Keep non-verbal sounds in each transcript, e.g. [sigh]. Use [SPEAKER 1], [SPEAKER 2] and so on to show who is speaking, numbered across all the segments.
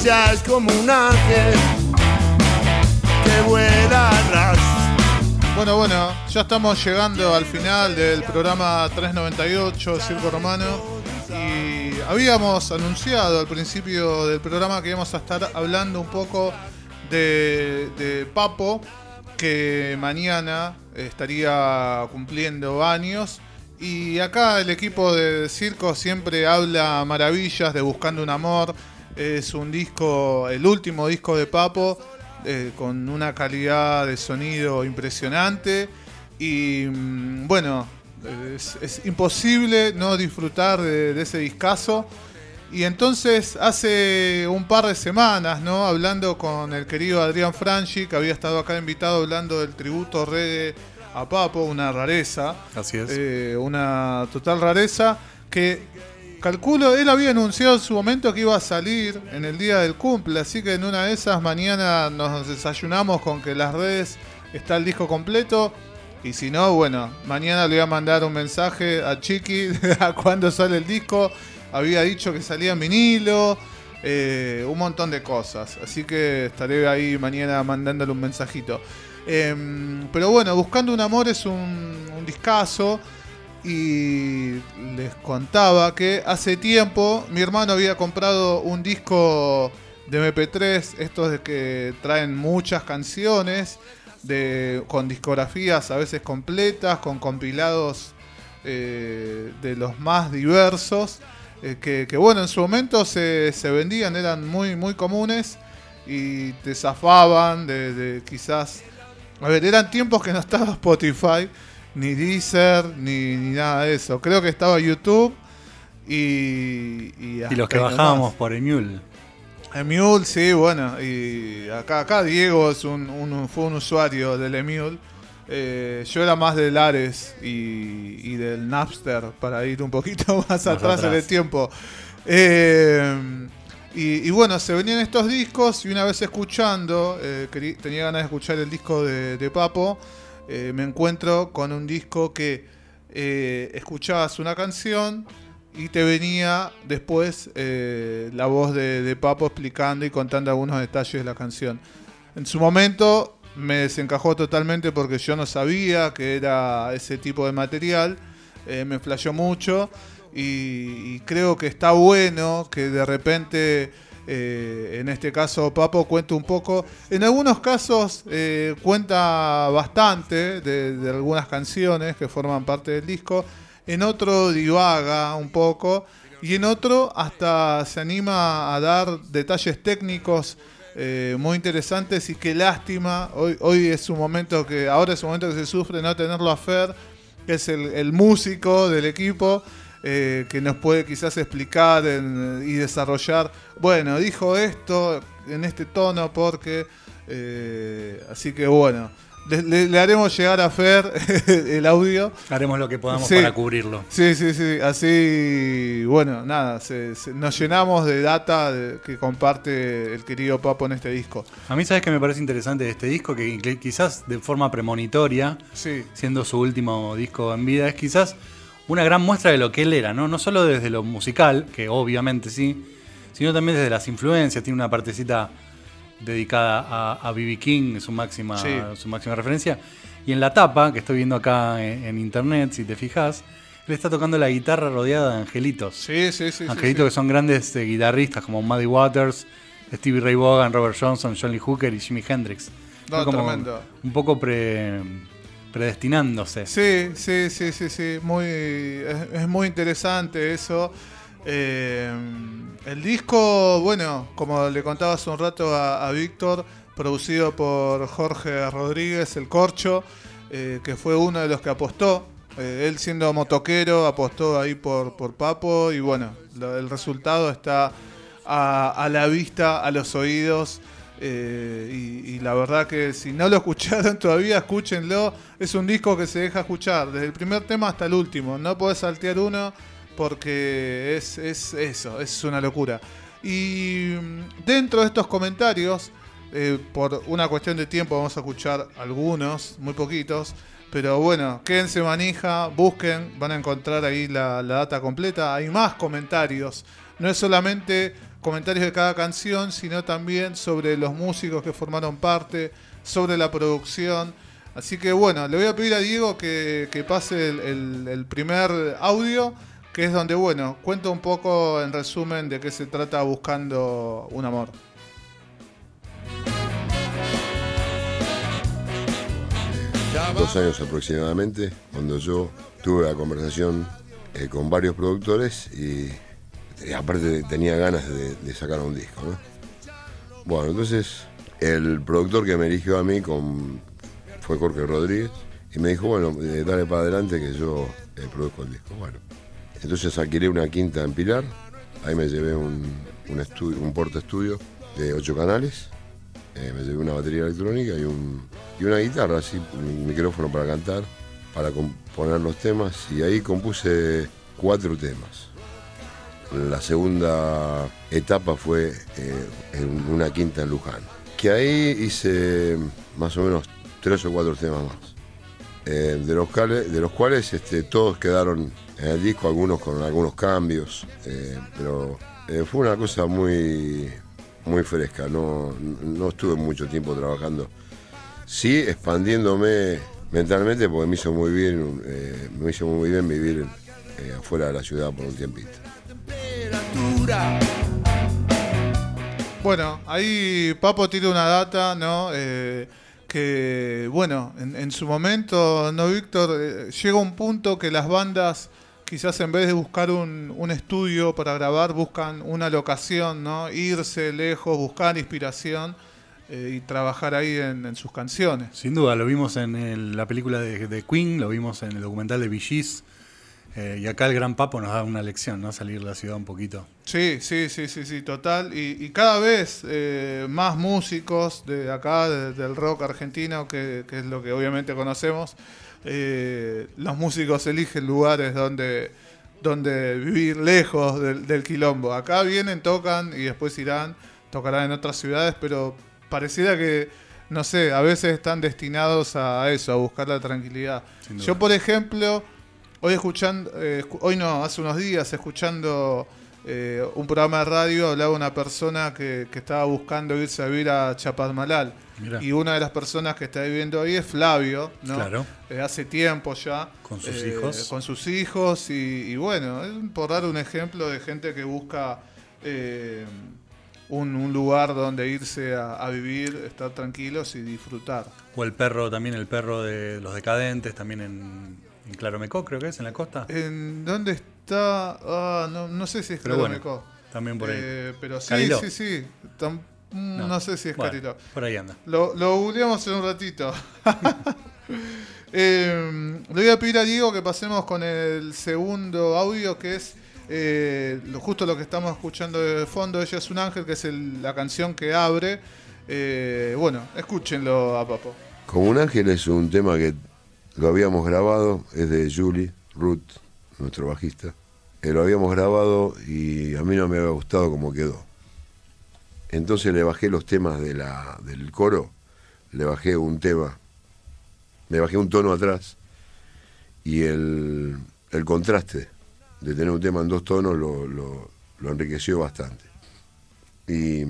[SPEAKER 1] ella como un ángel que vuela a ras.
[SPEAKER 2] Bueno, bueno, ya estamos llegando al final del programa 398 Circo Romano y habíamos anunciado al principio del programa que íbamos a estar hablando un poco de Papo, que mañana estaría cumpliendo años. Y acá el equipo de circo siempre habla maravillas de Buscando un Amor. Es un disco, el último disco de Papo, eh, con una calidad de sonido impresionante. Y mm, bueno, es, es imposible no disfrutar de, de ese discazo. Y entonces hace un par de semanas, ¿no? Hablando con el querido Adrián Franchi, que había estado acá invitado hablando del tributo reggae a Papo, una rareza.
[SPEAKER 3] Así es.
[SPEAKER 2] Eh, una total rareza que calculo, él había anunciado en su momento que iba a salir en el día del cumple, así que en una de esas mañana nos desayunamos con que las redes está el disco completo. Y si no, bueno, mañana le voy a mandar un mensaje a Chiqui [laughs] a cuándo sale el disco. Había dicho que salía en vinilo, eh, un montón de cosas. Así que estaré ahí mañana mandándole un mensajito. Em, pero bueno, Buscando un Amor es un, un discazo. Y les contaba que hace tiempo mi hermano había comprado un disco de MP3, estos de que traen muchas canciones, de, con discografías a veces completas, con compilados eh, de los más diversos, eh, que, bueno, en su momento se, vendían, eran muy, muy comunes y te zafaban de quizás... A ver, eran tiempos que no estaba [laughs] Spotify ni Deezer, ni, ni, nada de eso. Creo que estaba YouTube y...
[SPEAKER 3] Y, y los que bajábamos por Emule.
[SPEAKER 2] Emule, sí, bueno. Y acá, acá Diego es un, un, fue un usuario del Emule. Eh, yo era más del Ares y, y, del Napster para ir un poquito [laughs] más, más atrás, en el tiempo. Eh, y, y, bueno, se venían estos discos y una vez escuchando, eh, tenía ganas de escuchar el disco de, de Papo eh, me encuentro con un disco que eh, escuchabas una canción y te venía después eh, la voz de, Papo explicando y contando algunos detalles de la canción. En su momento me desencajó totalmente porque yo no sabía que era ese tipo de material, me flasheó mucho y creo que está bueno que de repente eh, en este caso, Papo cuenta un poco. En algunos casos eh, cuenta bastante de, algunas canciones que forman parte del disco. En otro divaga un poco. Y en otro hasta se anima a dar detalles técnicos eh, muy interesantes. Y qué lástima. Hoy, es un momento que. Ahora es un momento que se sufre no tenerlo a Fer, que es el músico del equipo eh, que nos puede quizás explicar en, y desarrollar. Bueno, dijo esto en este tono porque... Eh, así que bueno, le, le, le, haremos llegar a Fer [laughs] el audio.
[SPEAKER 3] Haremos lo que podamos sí, para cubrirlo.
[SPEAKER 2] Sí, sí, sí. Así, bueno, nada, se, se, nos llenamos de data de, que comparte el querido Papo en este disco.
[SPEAKER 3] A mí, ¿sabes que me parece interesante de este disco? Que, que quizás de forma premonitoria,
[SPEAKER 2] sí.
[SPEAKER 3] siendo su último disco en vida, es quizás una gran muestra de lo que él era, ¿no? No solo desde lo musical, que obviamente sí, sino también desde las influencias. Tiene una partecita dedicada a B.B. King, su máxima, sí. su máxima referencia. Y en la tapa, que estoy viendo acá en, en, internet, si te fijas, él está tocando la guitarra rodeada de angelitos.
[SPEAKER 2] Sí, sí, sí.
[SPEAKER 3] Angelitos
[SPEAKER 2] sí,
[SPEAKER 3] que son grandes eh, guitarristas como Muddy Waters, Stevie Ray Vaughan, Robert Johnson, John Lee Hooker y Jimi Hendrix.
[SPEAKER 2] No, como tremendo.
[SPEAKER 3] Un poco pre predestinándose.
[SPEAKER 2] Sí, sí, sí, sí, sí. Muy, es, muy interesante eso. Eh, el disco, bueno, como le contaba hace un rato a, Víctor, producido por Jorge Rodríguez, el Corcho, eh, que fue uno de los que apostó. Eh, él siendo motoquero, apostó ahí por, por Papo y bueno, el resultado está a la vista, a los oídos. Eh, y, la verdad que si no lo escucharon [laughs] todavía, escúchenlo. Es un disco que se deja escuchar desde el primer tema hasta el último. No podés saltear uno porque es, es eso, es una locura. Y mm, dentro de estos comentarios, eh, por una cuestión de tiempo vamos a escuchar algunos, muy poquitos. Pero bueno, quédense manija, busquen, van a encontrar ahí la, la data completa. Hay más comentarios. No es solamente comentarios de cada canción, sino también sobre los músicos que formaron parte, sobre la producción. Así que bueno, le voy a pedir a Diego que, que pase el, el- el primer audio, que es donde, bueno, cuenta un poco en resumen de qué se trata buscando un amor.
[SPEAKER 4] Dos años aproximadamente, cuando yo tuve la conversación eh, con varios productores y, y aparte tenía ganas de, de sacar un disco. ¿no? Bueno, entonces el productor que me eligió a mí fue Jorge Rodríguez y me dijo, bueno, eh, dale para adelante que yo eh, produzco el disco. Bueno, entonces alquilé una quinta en Pilar, ahí me llevé un, un porta estudio de ocho canales eh, me llevé una batería electrónica y, un, y una guitarra, así, un micrófono para cantar, para componer los temas, y ahí compuse cuatro temas. La segunda etapa fue eh, en una quinta en Luján, que ahí hice más o menos tres o cuatro temas más, eh, de, los cuales, de los cuales este, todos quedaron en el disco, algunos con algunos cambios, pero fue una cosa muy, muy fresca, no, no estuve mucho tiempo trabajando. Sí, expandiéndome mentalmente porque me hizo muy bien, eh, me hizo muy bien vivir eh, afuera de la ciudad por un tiempito.
[SPEAKER 2] Bueno, ahí Papo tiene una data, ¿no? Eh, que, bueno, en, en su momento, ¿no, Víctor? Eh, llega un punto que las bandas, quizás en vez de buscar un, un estudio para grabar, buscan una locación, ¿no? Irse lejos, buscar inspiración eh, y trabajar ahí en, en sus canciones.
[SPEAKER 3] Sin duda, lo vimos en el- la película de, de Queen, lo vimos en el documental de Gees, eh, y acá el Gran Papo nos da una lección, ¿no? Salir de la ciudad un poquito.
[SPEAKER 2] Sí, sí, sí, sí, sí, total. Y, y cada vez eh, más músicos de acá, de- del rock argentino, que, que es lo que obviamente conocemos, eh, los músicos eligen lugares donde, donde vivir lejos del, del quilombo. Acá vienen, tocan y después irán, tocarán en otras ciudades, pero pareciera que, no sé, a veces están destinados a eso, a buscar la tranquilidad. Yo, por ejemplo, hoy escuchando, eh, hoy no, hace unos días, escuchando eh, un programa de radio, hablaba una persona que, que estaba buscando irse a vivir a Chapadmalal.
[SPEAKER 3] Mirá.
[SPEAKER 2] Y una de las personas que está viviendo ahí es Flavio, ¿no?
[SPEAKER 3] Claro.
[SPEAKER 2] Eh, hace tiempo ya.
[SPEAKER 3] Con sus
[SPEAKER 2] eh,
[SPEAKER 3] hijos.
[SPEAKER 2] Con sus hijos y, y bueno, por dar un ejemplo de gente que busca eh, un, un lugar donde irse a, a vivir, estar tranquilos y disfrutar.
[SPEAKER 3] O el perro, también el perro de los decadentes, también en, en Claromecó, creo que es, en la costa.
[SPEAKER 2] ¿En dónde está? Ah, no, no sé si es
[SPEAKER 3] Pero bueno, también por ahí.
[SPEAKER 2] Eh, pero sí,
[SPEAKER 3] Cariló.
[SPEAKER 2] sí, sí. Tam- mm, no. sé si es
[SPEAKER 3] Bueno,
[SPEAKER 2] Cariló.
[SPEAKER 3] Por ahí anda.
[SPEAKER 2] Lo, lo googleamos en un ratito. [laughs] Eh, le voy a pedir a Diego que pasemos con el segundo audio, que es eh, lo- justo lo que estamos escuchando de fondo. Ella es un ángel, que es el- la canción que abre. Eh, bueno, escúchenlo a Papo.
[SPEAKER 4] Como un ángel es un tema que lo habíamos grabado, es de Julie Ruth, nuestro bajista. Eh, lo habíamos grabado y a mí no me había gustado como quedó. Entonces le bajé los temas del coro, le bajé un tema, le bajé un tono atrás y el, contraste de tener un tema en dos tonos lo, lo- enriqueció bastante. Y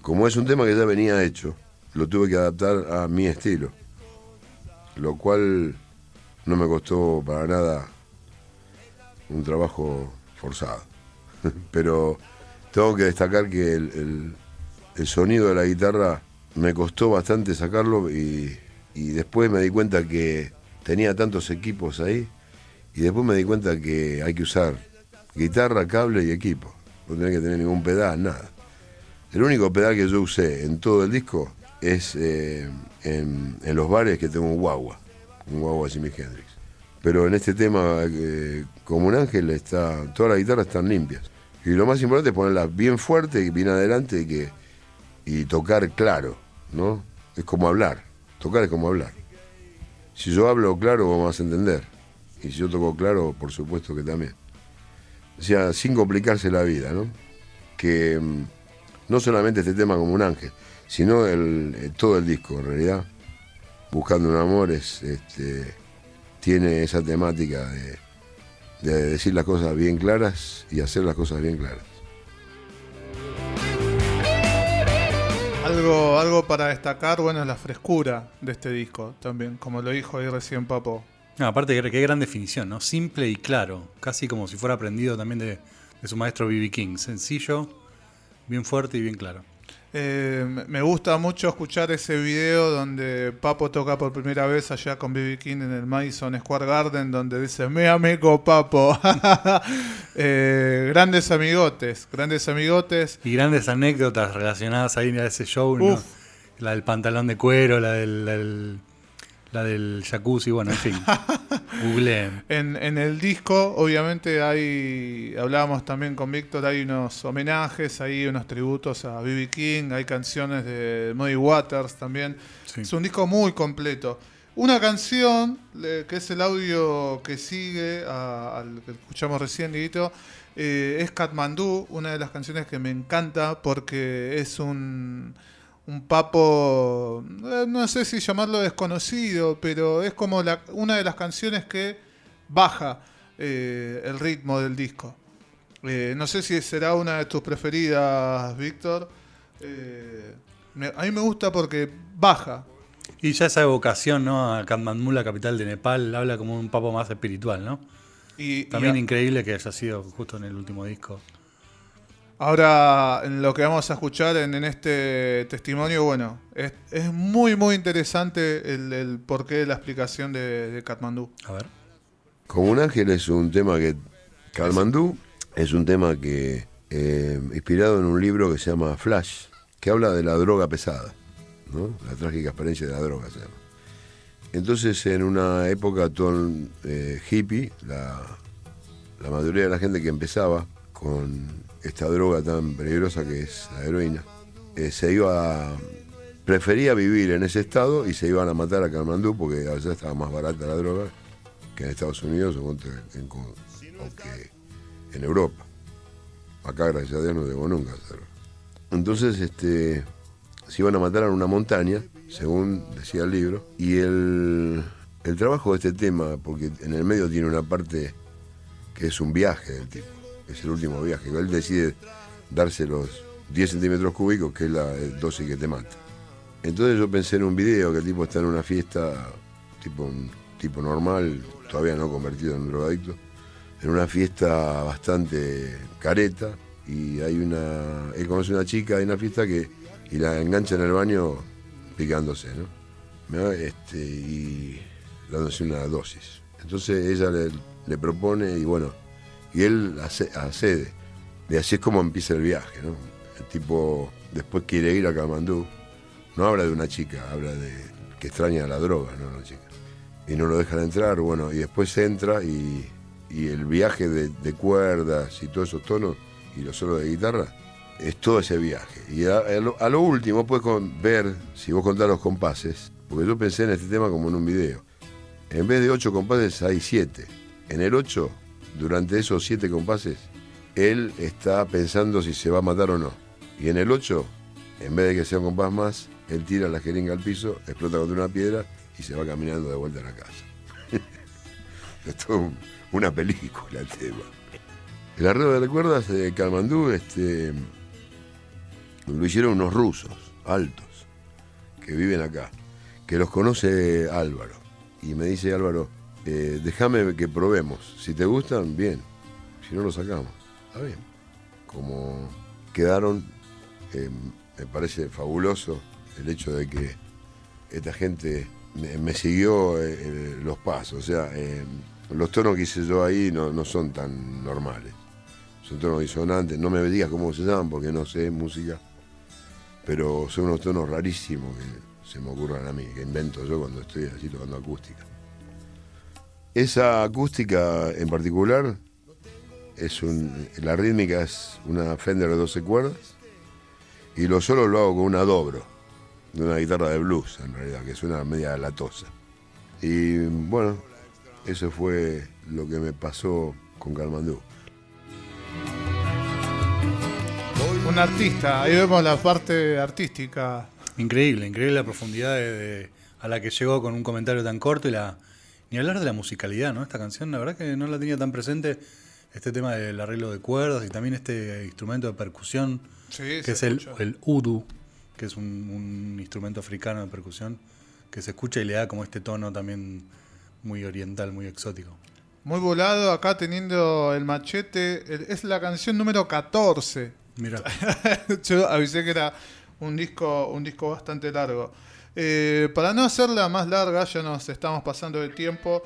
[SPEAKER 4] como es un tema que ya venía hecho, lo tuve que adaptar a mi estilo, lo cual no me costó para nada un trabajo forzado. [laughs] Pero tengo que destacar que el, el- sonido de la guitarra me costó bastante sacarlo y, y después me di cuenta que tenía tantos equipos ahí y después me di cuenta que hay que usar guitarra, cable y equipo. No tenés que tener ningún pedal, nada. El único pedal que yo usé en todo el disco es eh, en, en los bares que tengo un guagua, un guagua Jimi Hendrix. Pero en este tema, eh, como un ángel, está, todas las guitarras están limpias. Y lo más importante es ponerlas bien fuerte y bien adelante y, que, y tocar claro, ¿no? Es como hablar, tocar es como hablar. Si yo hablo claro, vos vas a entender. Y si yo toco claro, por supuesto que también. O sea, sin complicarse la vida, ¿no? Que mm, no solamente este tema como un ángel, sino el, eh, todo el disco, en realidad. Buscando un amor es, este, tiene esa temática de, decir las cosas bien claras y hacer las cosas bien claras.
[SPEAKER 2] Algo, algo para destacar, bueno, es la frescura de este disco también, como lo dijo ahí recién Papo.
[SPEAKER 3] Aparte, qué gran definición, ¿no? Simple y claro, casi como si fuera aprendido también de, de su maestro B.B. King. Sencillo, bien fuerte y bien claro.
[SPEAKER 2] Eh, me- gusta mucho escuchar ese video donde Papo toca por primera vez allá con B.B. King en el Madison Square Garden, donde dice, me amigo Papo. [laughs] Eh, grandes amigotes, grandes amigotes.
[SPEAKER 3] Y grandes anécdotas relacionadas ahí a ese show, ¿no? La del pantalón de cuero, la del, la del, la del jacuzzi, bueno, en fin. [laughs] Googleen.
[SPEAKER 2] En, en el disco, obviamente, hay, hablábamos también con Víctor, hay unos homenajes, hay unos tributos a B.B. King, hay canciones de Muddy Waters también.
[SPEAKER 3] Sí.
[SPEAKER 2] Es un disco muy completo. Una canción, que es el audio que sigue a- al que escuchamos recién, Dieguito, eh, es Katmandú, una de las canciones que me encanta porque es un, un papo, eh, no sé si llamarlo desconocido, pero es como la- una de las canciones que baja eh, el ritmo del disco. Eh, no sé si será una de tus preferidas, Víctor. Eh, a mí me gusta porque baja.
[SPEAKER 3] Y ya esa evocación, ¿no? A Kathmandu, la capital de Nepal, habla como un papo más espiritual, ¿no?
[SPEAKER 2] Y,
[SPEAKER 3] También
[SPEAKER 2] y a-
[SPEAKER 3] increíble que haya sido justo en el último disco.
[SPEAKER 2] Ahora, en lo que vamos a escuchar en, en este testimonio, bueno, es, es muy, muy interesante el, el porqué de la explicación de, de Katmandú.
[SPEAKER 3] A ver.
[SPEAKER 4] Como un ángel es un tema que. Kalmandú es un tema que. eh, inspirado en un libro que se llama Flash, que habla de la droga pesada, ¿no? La trágica experiencia de la droga se llama. Entonces, en una época todo eh, hippie, la, la mayoría de la gente que empezaba con esta droga tan peligrosa que es la heroína, eh, se iba a- prefería vivir en ese estado y se iban a matar a Kalmandú porque allá estaba más barata la droga que en Estados Unidos o, que en Europa. Acá, gracias a Dios, no debo nunca hacerlo. Entonces, este, se iban a matar en una montaña, según decía el libro, y el, el trabajo de este tema, porque en el medio tiene una parte que es un viaje del tipo, es el último viaje, él decide darse los 10 centímetros cúbicos, que es la eh, dosis que te mata. Entonces yo pensé en un video que el tipo está en una fiesta, tipo un tipo normal, todavía no convertido en drogadicto, en una fiesta bastante careta y hay una, él conoce una chica en una fiesta que y la engancha en el baño picándose, ¿no? Este, y dándose una dosis. Entonces ella le, le propone y bueno, y él accede. Y así es como empieza el viaje, ¿no? El tipo después quiere ir a Kamandú. No habla de una chica, habla de que extraña la droga, ¿no? La chica. Y no lo dejan entrar, bueno, y después entra y, y el viaje de, cuerdas y todos esos tonos y los solos de guitarra es todo ese viaje. Y a, lo, último puedes ver, si vos contás los compases, porque yo pensé en este tema como en un video. En vez de ocho compases hay siete. En el ocho, durante esos siete compases, él está pensando si se va a matar o no. Y en el ocho, en vez de que sea un compás más, él tira la jeringa al piso, explota contra una piedra y se va caminando de vuelta a la casa. [laughs] es una película el tema. El arreglo de cuerdas de Kalmandú este, lo hicieron unos rusos, altos, que viven acá, que los conoce Álvaro. Y me dice Álvaro, eh, déjame que probemos. Si te gustan, bien. Si no, lo sacamos. Está bien. Como quedaron, eh, me parece fabuloso el hecho de que esta gente me, siguió eh, los pasos. O sea, los tonos que hice yo ahí no, no son tan normales. Son tonos disonantes. No me digas cómo se llaman porque no sé música. Pero son unos tonos rarísimos que se me ocurran a mí, que invento yo cuando estoy así tocando acústica. Esa acústica en particular es un, la rítmica es una Fender de 12 cuerdas y lo solo lo hago con una dobro, de una guitarra de blues en realidad, que suena media latosa. Y bueno, eso fue lo que me pasó con Calmandú.
[SPEAKER 2] Un artista, ahí vemos la parte artística.
[SPEAKER 3] Increíble, increíble la profundidad de- de- a la que llegó con un comentario tan corto y la ni hablar de la musicalidad, ¿no? Esta canción, la verdad que no la tenía tan presente. Este tema del arreglo de cuerdas y también este instrumento de percusión
[SPEAKER 2] Sí,
[SPEAKER 3] que es el, el udu, que es un, un instrumento africano de percusión que se escucha y le da como este tono también muy oriental, muy exótico.
[SPEAKER 2] Muy volado, acá teniendo el machete. el- es la canción número 14.
[SPEAKER 3] Mira, [laughs]
[SPEAKER 2] Yo avisé que era un disco, un disco bastante largo. Eh, para no hacerla más larga, ya nos estamos pasando de tiempo.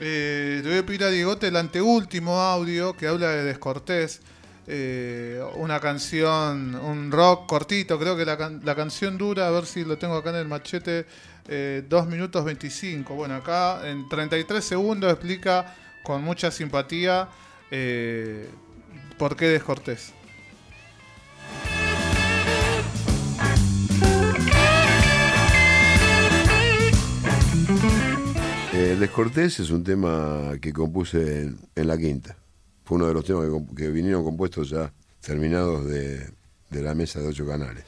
[SPEAKER 2] eh, le voy a pedir a Diegote el anteúltimo audio que habla de Descortés. eh, una canción, un rock cortito, creo que la, can- la canción dura, a ver si lo tengo acá en el machete, eh, 2 minutos 25. Bueno, acá en 33 segundos explica con mucha simpatía eh, por qué Descortés.
[SPEAKER 4] Eh, Descortés es un tema que compuse en, la quinta. Fue uno de los temas que, vinieron compuestos ya terminados de, de la mesa de ocho canales.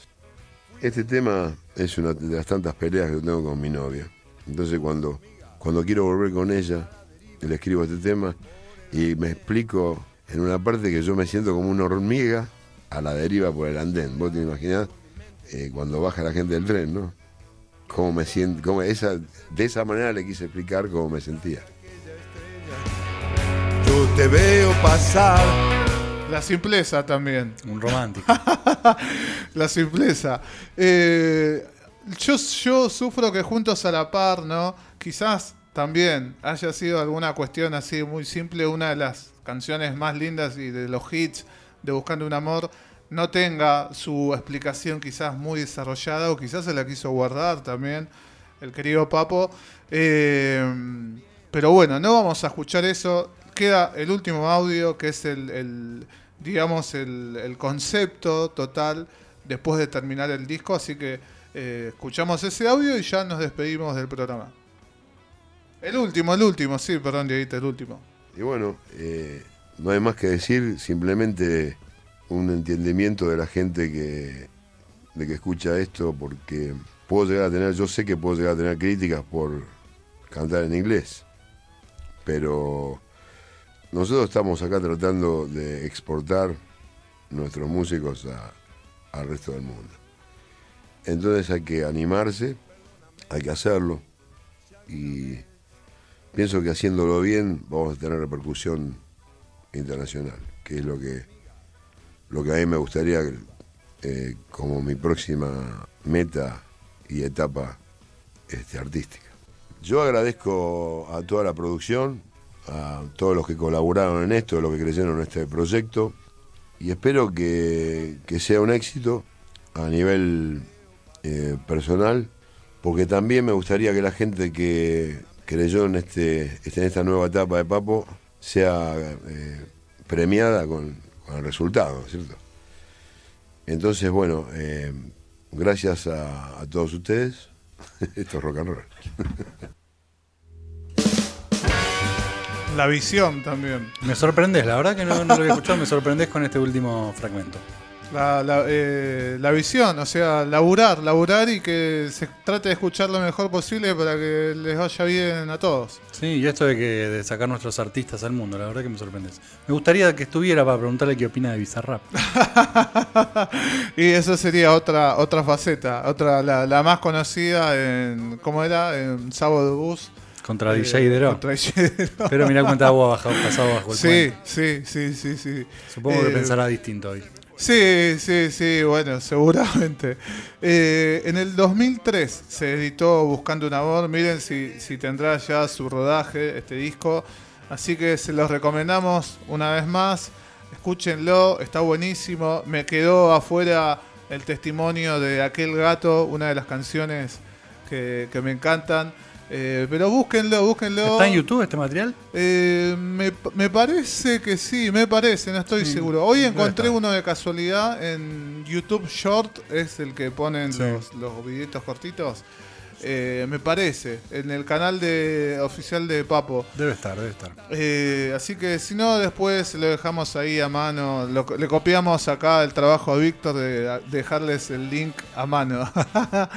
[SPEAKER 4] Este tema es una de las tantas peleas que tengo con mi novia. Entonces cuando, cuando quiero volver con ella, le escribo este tema y me explico en una parte que yo me siento como una hormiga a la deriva por el andén. Vos te imaginás eh, cuando baja la gente del tren, ¿no? Cómo me siento, cómo esa, de esa manera le quise explicar cómo me sentía.
[SPEAKER 1] Yo te veo pasar.
[SPEAKER 2] La simpleza también.
[SPEAKER 3] un romántico. [laughs]
[SPEAKER 2] La simpleza. Eh, yo, yo sufro que juntos a la par, ¿no? Quizás también haya sido alguna cuestión así muy simple, una de las canciones más lindas y de los hits de Buscando un Amor no tenga su explicación quizás muy desarrollada o quizás se la quiso guardar también el querido Papo. Eh, pero bueno, no vamos a escuchar eso. Queda el último audio que es el, digamos, el, concepto total después de terminar el disco. Así que eh, escuchamos ese audio y ya nos despedimos del programa. El último, el último, sí, perdón, Dieguito, el último.
[SPEAKER 4] Y bueno, eh, no hay más que decir, simplemente un entendimiento de la gente que, de que escucha esto, porque puedo llegar a tener, yo sé que puedo llegar a tener críticas por cantar en inglés, pero nosotros estamos acá tratando de exportar nuestros músicos a- al resto del mundo. Entonces hay que animarse, hay que hacerlo y pienso que haciéndolo bien vamos a tener repercusión internacional, que es lo que, lo que a mí me gustaría eh, como mi próxima meta y etapa este, artística. Yo agradezco a toda la producción, a todos los que colaboraron en esto, los que creyeron en este proyecto, y espero que, que sea un éxito a nivel eh, personal, porque también me gustaría que la gente que creyó en, este, en esta nueva etapa de Papo sea eh, premiada con, con el resultado, ¿cierto? Entonces, bueno, eh, gracias a, a todos ustedes. [laughs] Esto es rock and roll.
[SPEAKER 2] La visión también.
[SPEAKER 3] Me sorprendes, la verdad que no, no lo había escuchado, me sorprendes con este último fragmento.
[SPEAKER 2] La, la, eh, la visión, o sea, laburar, laburar y que se trate de escuchar lo mejor posible para que les vaya bien a todos.
[SPEAKER 3] Sí, y esto de que de sacar nuestros artistas al mundo, la verdad que me sorprendes. Me gustaría que estuviera para preguntarle qué opina de Bizarrap. [laughs]
[SPEAKER 2] y eso sería otra otra faceta, otra la, la más conocida en ¿cómo era? En Sábado de Bus.
[SPEAKER 3] Contra
[SPEAKER 2] Eh,
[SPEAKER 3] DJ Dero.
[SPEAKER 2] contra DJ Dero.
[SPEAKER 3] Pero mirá cuánta agua ha bajado, pasado bajo el
[SPEAKER 2] Sí,
[SPEAKER 3] puente.
[SPEAKER 2] sí, sí, sí, sí.
[SPEAKER 3] Supongo que
[SPEAKER 2] Eh,
[SPEAKER 3] pensará distinto hoy.
[SPEAKER 2] Sí, sí, sí, bueno, [laughs] seguramente. Eh, en el 2003 se editó Buscando un Amor. Miren si, si tendrá ya su rodaje este disco. Así que se los recomendamos una vez más. Escúchenlo, está buenísimo. Me quedó afuera el testimonio de aquel gato, una de las canciones que, que me encantan. Eh, pero búsquenlo, búsquenlo.
[SPEAKER 3] ¿Está en YouTube este material?
[SPEAKER 2] Eh, me, me parece que sí, me parece, no estoy seguro. Hoy encontré uno de casualidad en YouTube Short, es el que ponen
[SPEAKER 3] Sí.
[SPEAKER 2] los, los videitos cortitos. Eh, me parece, en el canal de oficial de Papo.
[SPEAKER 3] Debe estar, debe estar.
[SPEAKER 2] Eh, así que si no, después lo dejamos ahí a mano. Lo- le copiamos acá el trabajo a Víctor de de dejarles el link a mano. [laughs]